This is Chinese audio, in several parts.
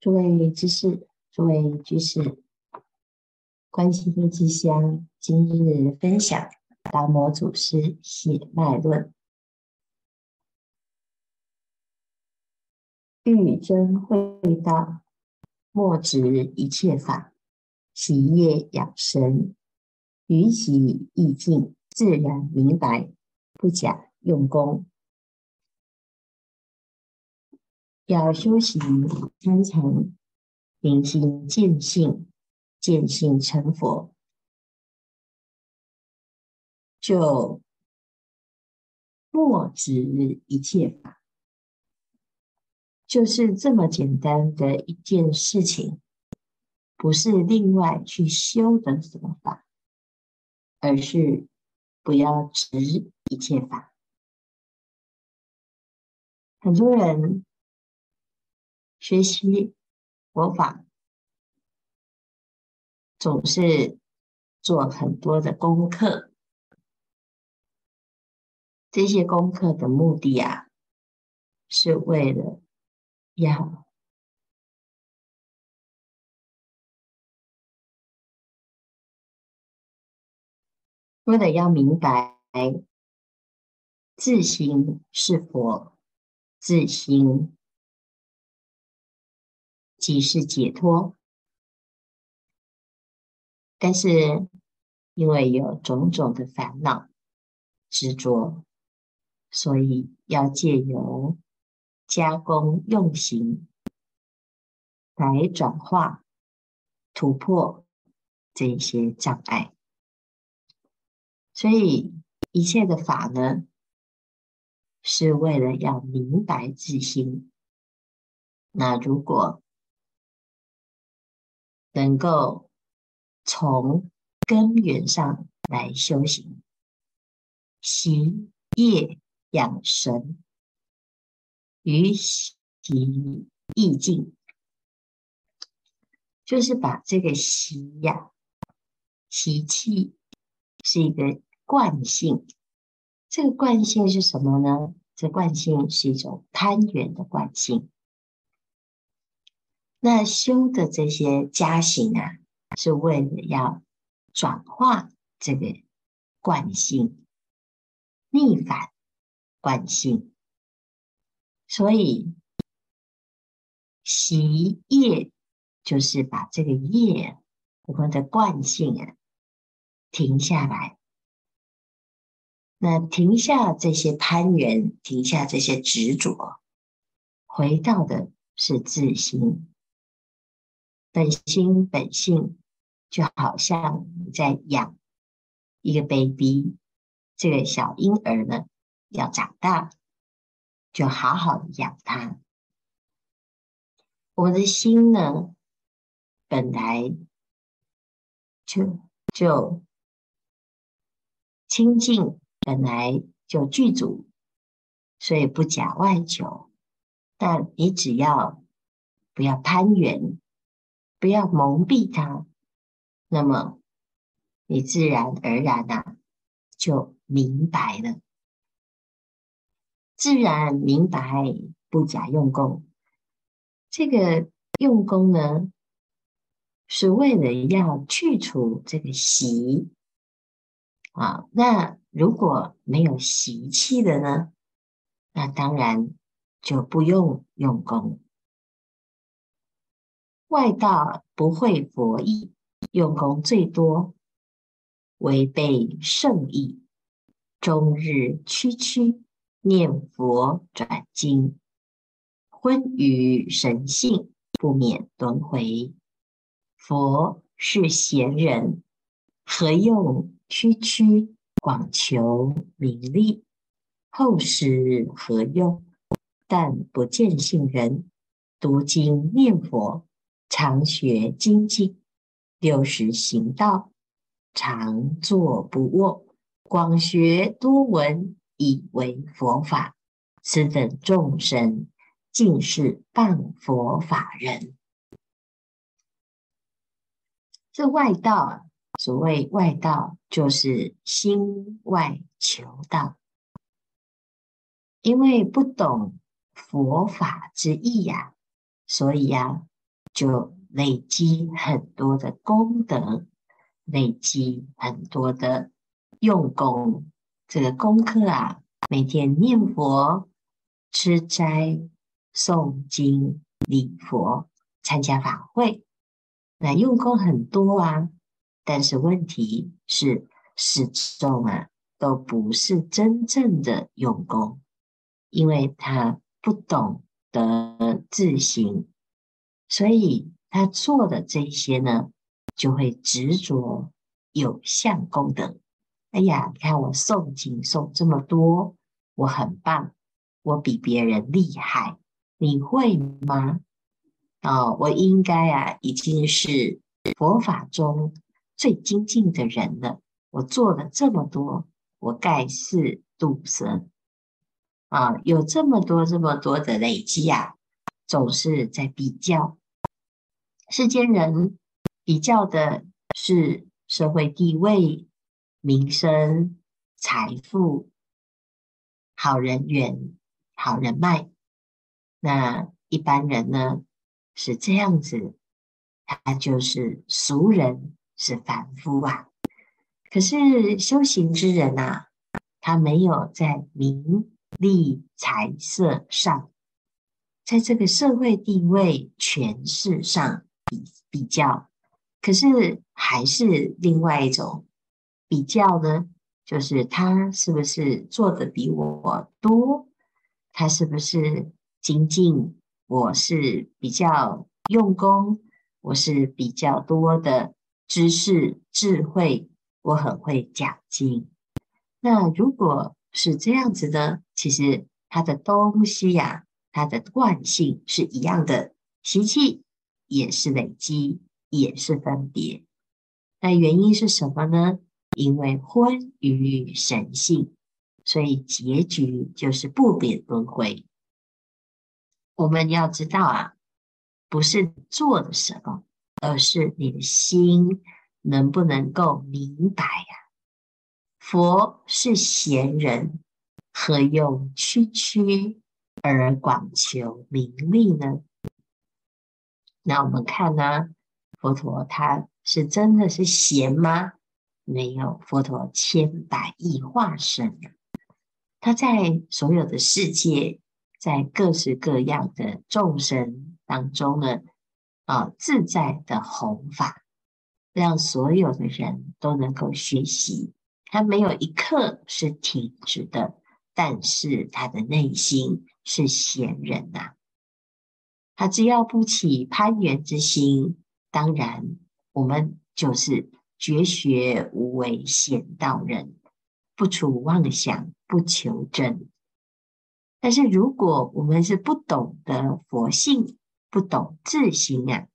诸位居士，诸位居士，观心之乡今日分享达摩祖师血脉论，欲真会道，莫执一切法，洗业养神，于习意境，自然明白，不假用功。要修行参禅，明心见性，见性成佛，就莫执一切法，就是这么简单的一件事情，不是另外去修的什么法，而是不要执一切法。很多人。学习佛法，总是做很多的功课。这些功课的目的啊，是为了要为了要明白自心是佛，自心。即是解脱，但是因为有种种的烦恼执着，所以要借由加工用行来转化、突破这些障碍。所以一切的法呢，是为了要明白自心。那如果能够从根源上来修行，习业养神，于习意境，就是把这个习呀、习气是一个惯性。这个惯性是什么呢？这惯性是一种攀缘的惯性。那修的这些加行啊，是为了要转化这个惯性，逆反惯性。所以习业就是把这个业，我们的惯性啊，停下来。那停下这些攀缘，停下这些执着，回到的是自心。本心本性，就好像你在养一个 baby，这个小婴儿呢，要长大，就好好的养他。我的心呢，本来就就清净，本来就具足，所以不假外求。但你只要不要攀缘。不要蒙蔽它，那么你自然而然呐、就明白了。自然明白，不假用功。这个用功呢，是为了要去除这个习啊。那如果没有习气的呢，那当然就不用用功。外道不会佛意，用功最多，违背圣意，终日区区念佛转经，昏于神性，不免轮回。佛是贤人，何用区区广求名利？后世何用？但不见性人，读经念佛。常学精进，六时行道，常坐不卧，广学多闻，以为佛法。此等众生，尽是谤佛法人。这外道，所谓外道，就是心外求道，因为不懂佛法之意呀、所以呀、就累积很多的功德，累积很多的用功。这个功课啊，每天念佛、吃斋、诵经、礼佛、参加法会，那用功很多啊。但是问题是，始终啊，都不是真正的用功，因为他不懂得自行，所以他做的这些呢，就会执着有相功德。哎呀，你看我诵经诵这么多，我很棒，我比别人厉害，你会吗？哦，我应该啊，已经是佛法中。最精进的人了，我做了这么多，我盖世度生啊！有这么多这么多的累积啊，总是在比较。世间人比较的是社会地位、名声、财富、好人缘、好人脉。那一般人呢，是这样子，他就是俗人。是凡夫啊，可是修行之人、啊，他没有在名利财色上，在这个社会地位、权势上比比较，可是还是另外一种比较呢，就是他是不是做的比我多，他是不是精进，我是比较用功，我是比较多的。知识智慧，我很会讲经。那如果是这样子呢？其实它的东西呀、啊，它的惯性是一样的，习气也是累积，也是分别。那原因是什么呢？因为昏于神性，所以结局就是不免轮回。我们要知道啊，不是做的什么。而是你的心能不能够明白呀、佛是贤人，何用区区而广求名利呢？那我们看呢、佛陀他是真的是贤吗？没有，佛陀千百亿化身，他在所有的世界，在各式各样的众生当中呢。啊，自在的弘法，让所有的人都能够学习。他没有一刻是停止的，但是他的内心是闲人呐、他只要不起攀缘之心，当然我们就是绝学无为显道人，不除妄想，不求真。但是如果我们是不懂得佛性，不懂自性啊，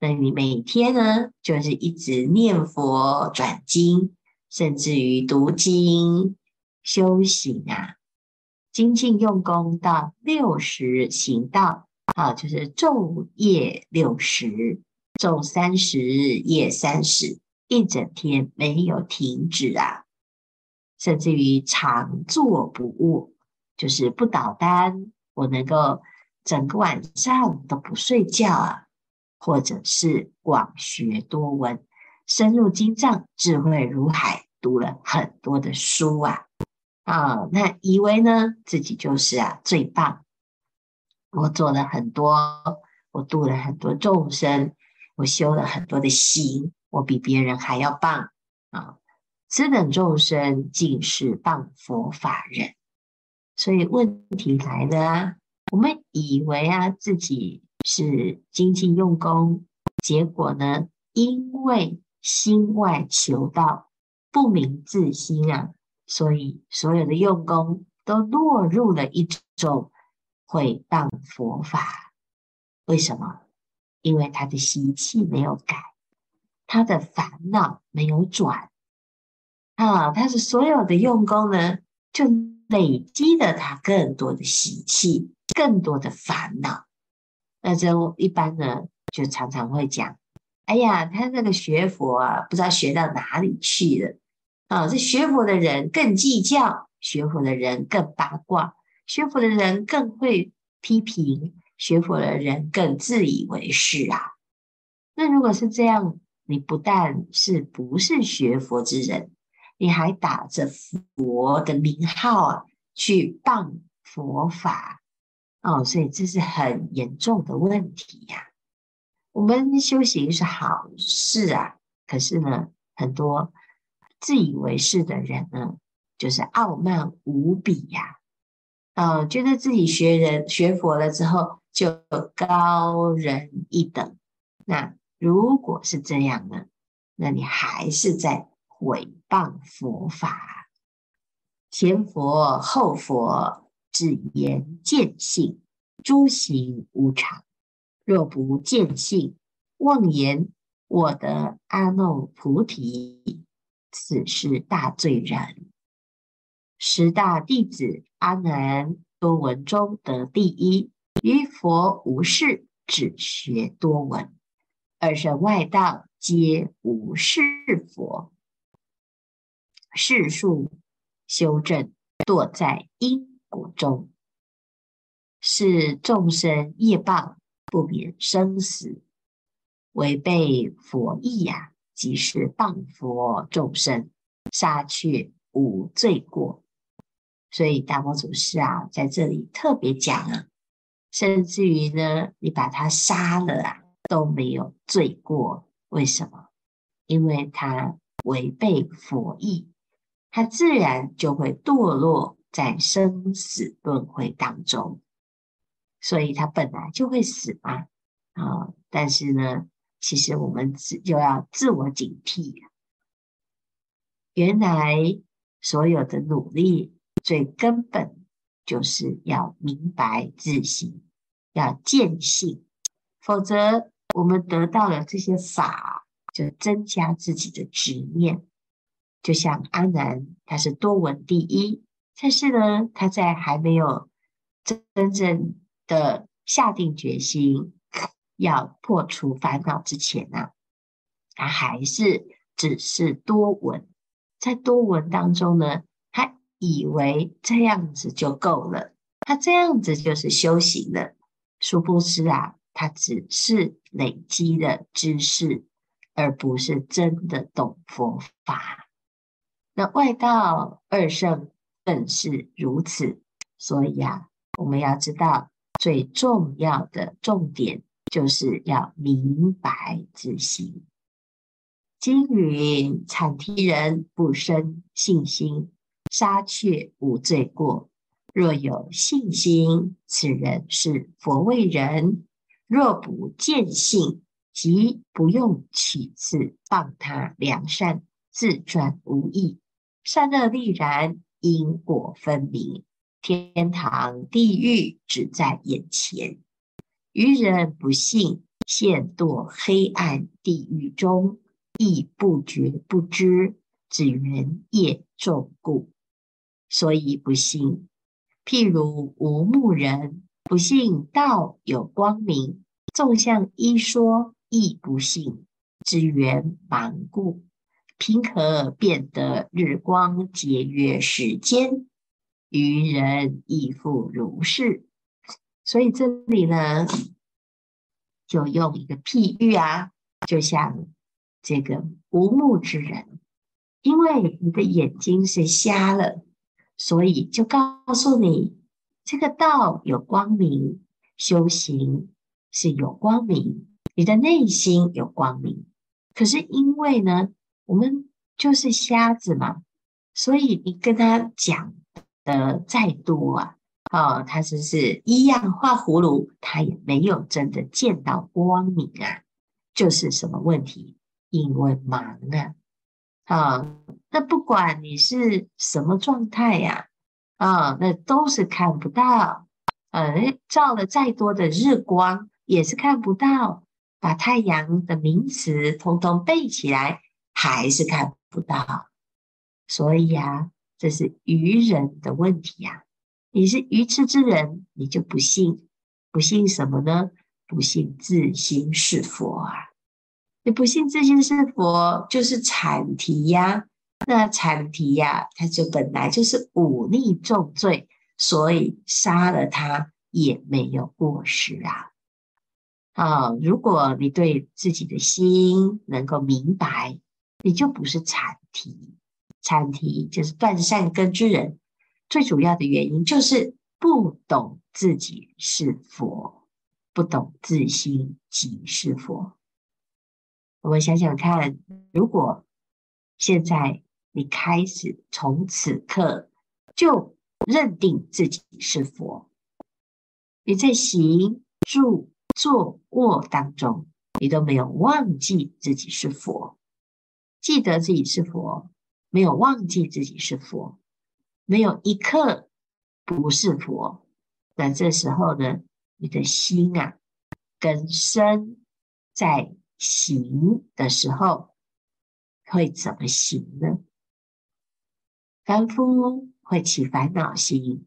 那你每天呢，就是一直念佛、转经，甚至于读经、修行啊，精进用功到六十行道啊，就是昼夜六十，昼三十，夜三十，一整天没有停止啊，甚至于常坐不卧，就是不倒单，我能够。整个晚上都不睡觉啊，或者是广学多闻，深入经藏，智慧如海，读了很多的书啊啊，那以为呢自己就是啊最棒，我做了很多，我度了很多众生，我修了很多的行，我比别人还要棒啊！此等众生尽是谤佛法人，所以问题来了啊。我们以为啊自己是精进用功，结果呢，因为心外求道，不明自心啊，所以所有的用功都落入了一种毁谤佛法。为什么？因为他的习气没有改，他的烦恼没有转啊，他是所有的用功呢，就累积了他更多的习气。更多的烦恼，那这一般呢，就常常会讲：“哎呀，他那个学佛啊，不知道学到哪里去了啊！这学佛的人更计较，学佛的人更八卦，学佛的人更会批评，学佛的人更自以为是啊。那如果是这样，你不但是不是学佛之人，你还打着佛的名号啊，去谤佛法哦，所以这是很严重的问题呀、啊。我们修行是好事啊，可是呢，很多自以为是的人呢，就是傲慢无比呀、啊，哦，觉得自己学人学佛了之后就高人一等。那如果是这样呢，那你还是在毁谤佛法。前佛后佛，只言见性，诸行无常。若不见性，妄言我得阿耨菩提，此是大罪人。十大弟子阿难多闻中得第一，于佛无事，只学多闻。二乘外道皆无是佛，世数修正堕在因果中，是众生业报。不免生死，违背佛意呀，即是谤佛众生，杀却无罪过。所以大魔祖师啊，在这里特别讲啊，甚至于呢，你把他杀了啊，都没有罪过。为什么？因为他违背佛意，他自然就会堕落在生死轮回当中。所以他本来就会死嘛，啊！但是呢，其实我们自就要自我警惕。原来所有的努力最根本就是要明白自性，要见性，否则我们得到了这些法，就增加自己的执念。就像阿难，他是多闻第一，但是呢，他在还没有真正的下定决心要破除烦恼之前呢、啊，他还是只是多闻，在多闻当中呢，以为这样子就够了，他这样子就是修行了。殊不知啊，他只是累积了知识，而不是真的懂佛法。那外道二圣更是如此，所以啊，我们要知道。最重要的重点就是要明白自心。经云：阐提人不生信心，杀却无罪过。若有信心，此人是佛为人；若不见性，即不用取次谤他良善，自转无益。善恶立然，因果分明。天堂、地狱只在眼前，愚人不信，陷堕黑暗地狱中，亦不觉不知，只缘业重故，所以不信。譬如无目人，不信道有光明，纵向一说，亦不信，只缘盲故。凭何辨得日光节约时间？愚人亦复如是，所以这里呢，就用一个譬喻啊，就像这个无目之人，因为你的眼睛是瞎了，所以就告诉你，这个道有光明，修行是有光明，你的内心有光明。可是因为呢，我们就是瞎子嘛，所以你跟他讲。的再多啊，哦，他只是一样画葫芦，他也没有真的见到光明啊，就是什么问题？因为盲啊，啊、那不管你是什么状态呀，啊，那都是看不到，呃，照了再多的日光也是看不到，把太阳的名词通通背起来还是看不到，所以呀。这是愚人的问题呀、啊！你是愚痴之人，你就不信，不信什么呢？不信自心是佛啊！你不信自心是佛，就是阐提呀。那阐提呀，它就本来就是忤逆重罪，所以杀了他也没有过失啊。啊，如果你对自己的心能够明白，你就不是阐提。阐提就是断善根之人，最主要的原因就是不懂自己是佛，不懂自心即是佛。我们想想看，如果现在你开始从此刻就认定自己是佛，你在行住坐卧当中，你都没有忘记自己是佛，记得自己是佛，没有忘记自己是佛，没有一刻不是佛。那这时候呢，你的心啊，跟身在。行的时候会怎么行呢？凡夫会起烦恼心，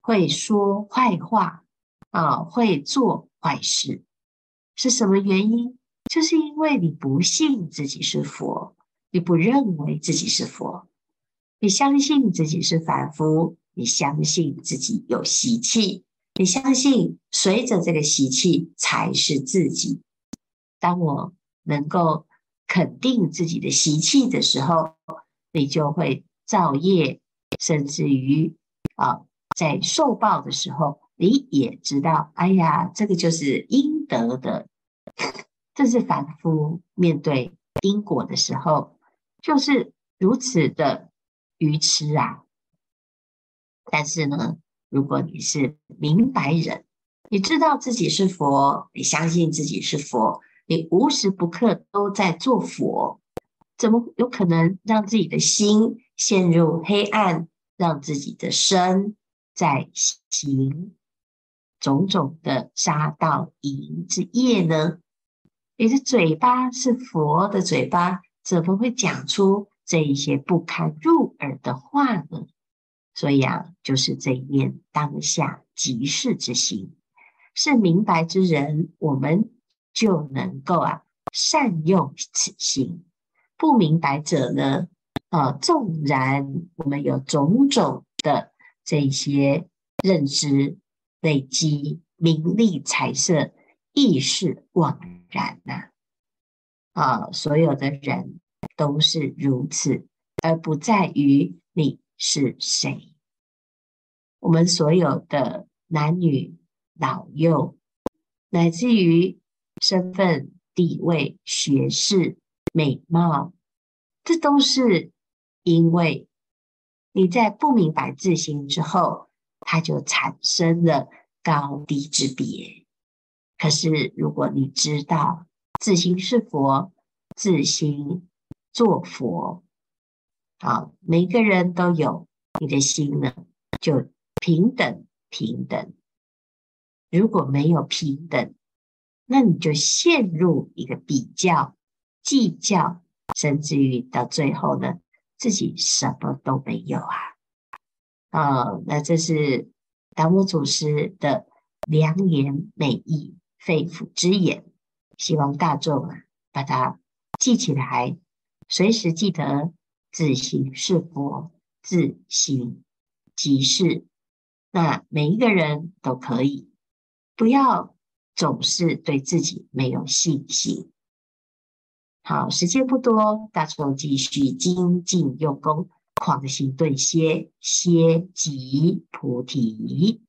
会说坏话啊，会做坏事，是什么原因？就是因为你不信自己是佛，你不认为自己是佛，你相信自己是凡夫，你相信自己有习气，你相信随着这个习气才是自己。当我能够肯定自己的习气的时候，你就会造业，甚至于啊，在受报的时候，你也知道，哎呀，这个就是应得的。这是凡夫面对因果的时候，就是如此的愚痴啊。但是呢，如果你是明白人，你知道自己是佛，你相信自己是佛。你无时不刻都在做佛，怎么有可能让自己的心陷入黑暗，让自己的身在行种种的杀盗淫之业呢？你的嘴巴是佛的嘴巴，怎么会讲出这一些不堪入耳的话呢？所以啊，就是这一念当下即是之心，是明白之人，我们。就能够啊善用此心，不明白者呢，啊纵然我们有种种的这些认知累积，名利财色亦是枉然呐！啊，所有的人都是如此，而不在于你是谁。我们所有的男女老幼，乃至于。身份、地位、学识、美貌，这都是因为你在不明白自心之后，它就产生了高低之别。可是，如果你知道自心是佛，自心做佛，好，每个人都有你的心呢，就平等平等。如果没有平等，那你就陷入一个比较、计较，甚至于到最后呢，自己什么都没有啊！哦，那这是达摩祖师的良言美意、肺腑之言，希望大众啊把它记起来，随时记得自心是佛，自心即是。那每一个人都可以，不要。总是对自己没有信心。好，时间不多，大众继续精进用功，狂行顿歇，歇即菩提。